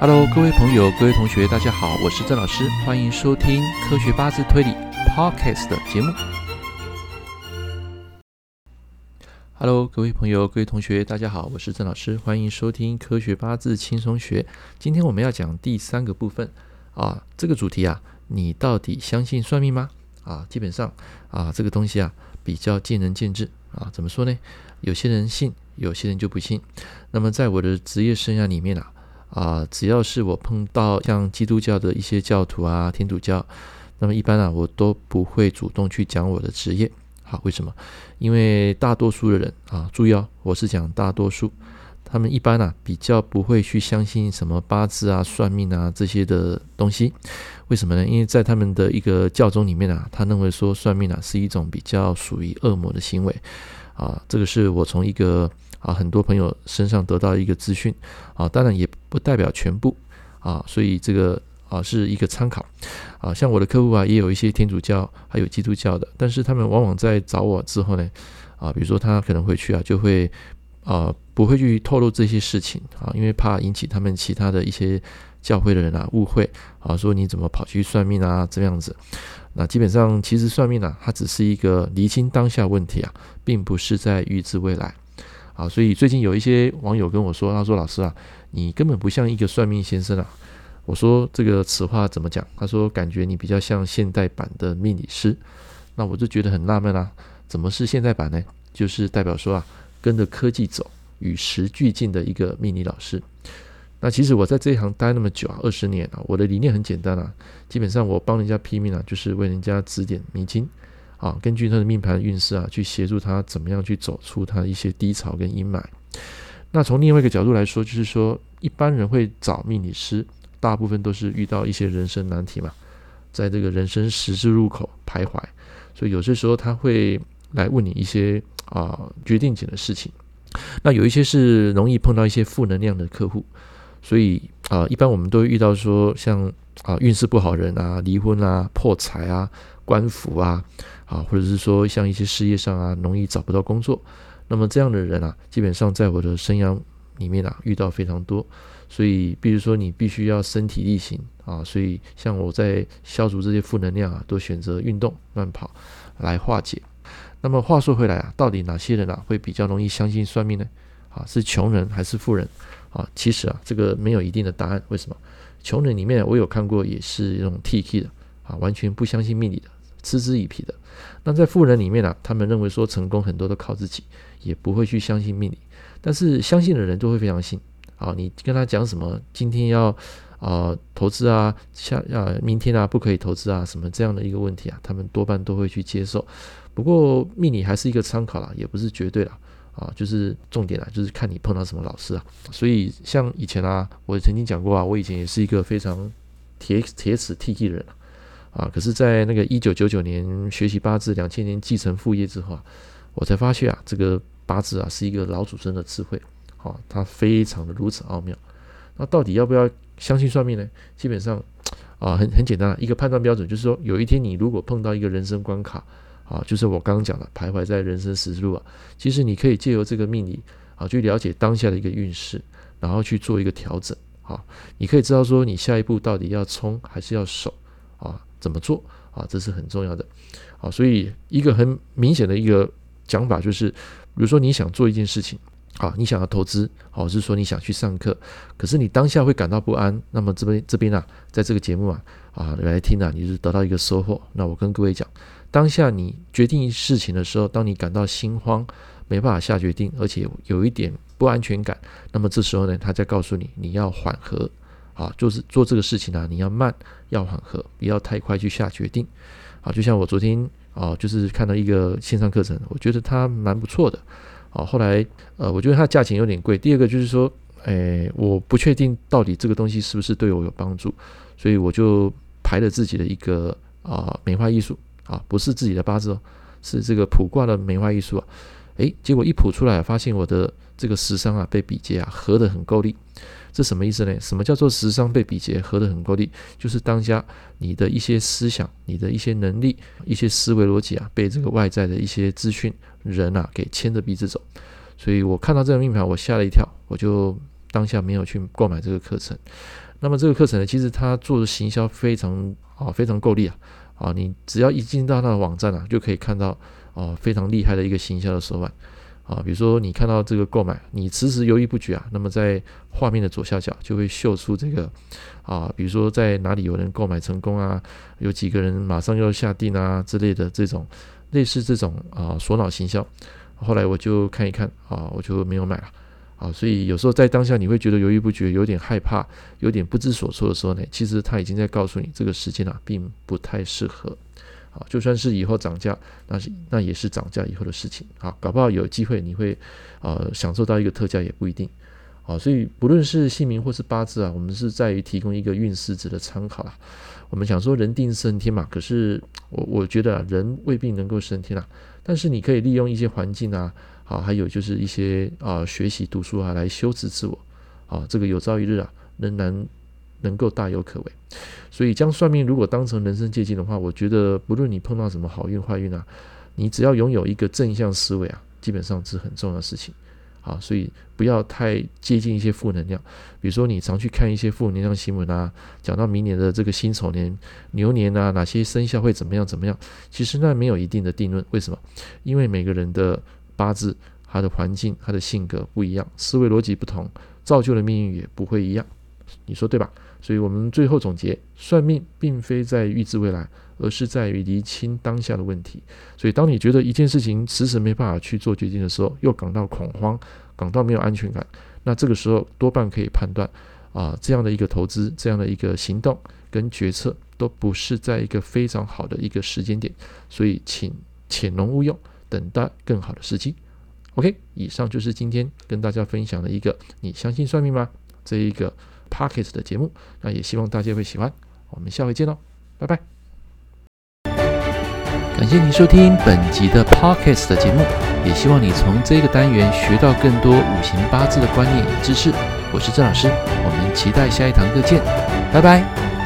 Hello，各位朋友、各位同学，大家好，我是郑老师，欢迎收听科学八字推理 Podcast 的节目。Hello，各位朋友、各位同学，大家好，我是郑老师，欢迎收听科学八字轻松学。今天我们要讲第三个部分啊，这个主题啊，你到底相信算命吗？啊，基本上啊，这个东西啊，比较见仁见智啊。怎么说呢？有些人信，有些人就不信。那么在我的职业生涯里面啊。啊，只要是我碰到像基督教的一些教徒啊，天主教，那么一般啊，我都不会主动去讲我的职业。好，为什么？因为大多数的人啊，注意哦，我是讲大多数，他们一般啊，比较不会去相信什么八字啊、算命啊这些的东西。为什么呢？因为在他们的一个教宗里面啊，他认为说算命啊是一种比较属于恶魔的行为。啊，这个是我从一个。啊，很多朋友身上得到一个资讯啊，当然也不代表全部啊，所以这个啊是一个参考啊。像我的客户啊，也有一些天主教还有基督教的，但是他们往往在找我之后呢，啊，比如说他可能回去啊，就会啊不会去透露这些事情啊，因为怕引起他们其他的一些教会的人啊误会啊，说你怎么跑去算命啊这样子。那基本上其实算命啊，它只是一个厘清当下问题啊，并不是在预知未来。啊，所以最近有一些网友跟我说，他说：“老师啊，你根本不像一个算命先生啊。”我说：“这个此话怎么讲？”他说：“感觉你比较像现代版的命理师。”那我就觉得很纳闷啊，怎么是现代版呢？就是代表说啊，跟着科技走，与时俱进的一个命理老师。那其实我在这一行待那么久啊，二十年啊，我的理念很简单啊，基本上我帮人家批命啊，就是为人家指点迷津。啊，根据他的命盘运势啊，去协助他怎么样去走出他一些低潮跟阴霾。那从另外一个角度来说，就是说一般人会找命理师，大部分都是遇到一些人生难题嘛，在这个人生十字路口徘徊，所以有些时候他会来问你一些啊决定性的事情。那有一些是容易碰到一些负能量的客户，所以啊，一般我们都会遇到说像啊运势不好人啊，离婚啊，破财啊。官府啊，啊，或者是说像一些事业上啊，容易找不到工作，那么这样的人啊，基本上在我的生涯里面啊，遇到非常多。所以，比如说你必须要身体力行啊，所以像我在消除这些负能量啊，都选择运动、慢跑来化解。那么话说回来啊，到底哪些人啊会比较容易相信算命呢？啊，是穷人还是富人？啊，其实啊，这个没有一定的答案。为什么？穷人里面我有看过，也是一种 T K 的啊，完全不相信命理的。嗤之以鼻的，那在富人里面呢、啊，他们认为说成功很多都靠自己，也不会去相信命理。但是相信的人都会非常信啊，你跟他讲什么，今天要啊投资啊，下啊明天啊不可以投资啊，什么这样的一个问题啊，他们多半都会去接受。不过命理还是一个参考啦，也不是绝对啦啊，就是重点啊，就是看你碰到什么老师啊。所以像以前啊，我曾经讲过啊，我以前也是一个非常铁铁齿 T T 的人。啊，可是，在那个一九九九年学习八字，两千年继承父业之后啊，我才发现啊，这个八字啊是一个老祖宗的智慧，啊，它非常的如此奥妙。那到底要不要相信算命呢？基本上啊，很很简单，一个判断标准就是说，有一天你如果碰到一个人生关卡啊，就是我刚刚讲的徘徊在人生十字路啊，其实你可以借由这个命理啊，去了解当下的一个运势，然后去做一个调整啊，你可以知道说你下一步到底要冲还是要守啊。怎么做啊？这是很重要的啊！所以一个很明显的一个讲法就是，比如说你想做一件事情啊，你想要投资，或是说你想去上课，可是你当下会感到不安。那么这边这边啊，在这个节目啊啊来听啊，你是得到一个收获。那我跟各位讲，当下你决定事情的时候，当你感到心慌，没办法下决定，而且有一点不安全感，那么这时候呢，他在告诉你，你要缓和。啊，就是做这个事情呢、啊，你要慢，要缓和，不要太快去下决定。啊，就像我昨天啊，就是看到一个线上课程，我觉得它蛮不错的。啊，后来呃，我觉得它价钱有点贵。第二个就是说，哎，我不确定到底这个东西是不是对我有帮助，所以我就排了自己的一个啊美化艺术啊，不是自己的八字哦，是这个卜卦的梅花易数啊。哎，结果一卜出来，发现我的这个食伤啊被比劫啊合得很够力。这什么意思呢？什么叫做食伤被比劫合得很够力？就是当下你的一些思想、你的一些能力、一些思维逻辑啊，被这个外在的一些资讯人啊给牵着鼻子走。所以我看到这个命盘，我吓了一跳，我就当下没有去购买这个课程。那么这个课程呢，其实它做的行销非常啊，非常够力啊啊！你只要一进到它的网站啊，就可以看到啊非常厉害的一个行销的手腕啊。比如说你看到这个购买，你迟迟犹豫不决啊，那么在画面的左下角就会秀出这个啊，比如说在哪里有人购买成功啊，有几个人马上要下定啊之类的这种类似这种啊锁脑行销。后来我就看一看啊，我就没有买了。啊，所以有时候在当下你会觉得犹豫不决，有点害怕，有点不知所措的时候呢，其实他已经在告诉你，这个时间啊，并不太适合。啊，就算是以后涨价，那是那也是涨价以后的事情。啊，搞不好有机会你会呃享受到一个特价也不一定。啊，所以不论是姓名或是八字啊，我们是在于提供一个运势值的参考啦。我们想说人定胜天嘛，可是我我觉得啊，人未必能够胜天啊，但是你可以利用一些环境啊。好，还有就是一些啊，学习读书啊，来修持自我，啊，这个有朝一日啊，仍然能够大有可为。所以，将算命如果当成人生借鉴的话，我觉得不论你碰到什么好运坏运啊，你只要拥有一个正向思维啊，基本上是很重要的事情。啊，所以不要太接近一些负能量。比如说，你常去看一些负能量新闻啊，讲到明年的这个辛丑年、牛年啊，哪些生肖会怎么样怎么样？其实那没有一定的定论。为什么？因为每个人的八字、他的环境、他的性格不一样，思维逻辑不同，造就的命运也不会一样。你说对吧？所以我们最后总结：算命并非在预知未来，而是在于厘清当下的问题。所以，当你觉得一件事情迟迟没办法去做决定的时候，又感到恐慌，感到没有安全感，那这个时候多半可以判断啊，这样的一个投资、这样的一个行动跟决策，都不是在一个非常好的一个时间点。所以，请潜龙勿用。等待更好的时机。OK，以上就是今天跟大家分享的一个“你相信算命吗”这一个 Podcast 的节目。那也希望大家会喜欢。我们下回见喽，拜拜。感谢您收听本集的 Podcast 的节目，也希望你从这个单元学到更多五行八字的观念与知识。我是郑老师，我们期待下一堂课见，拜拜。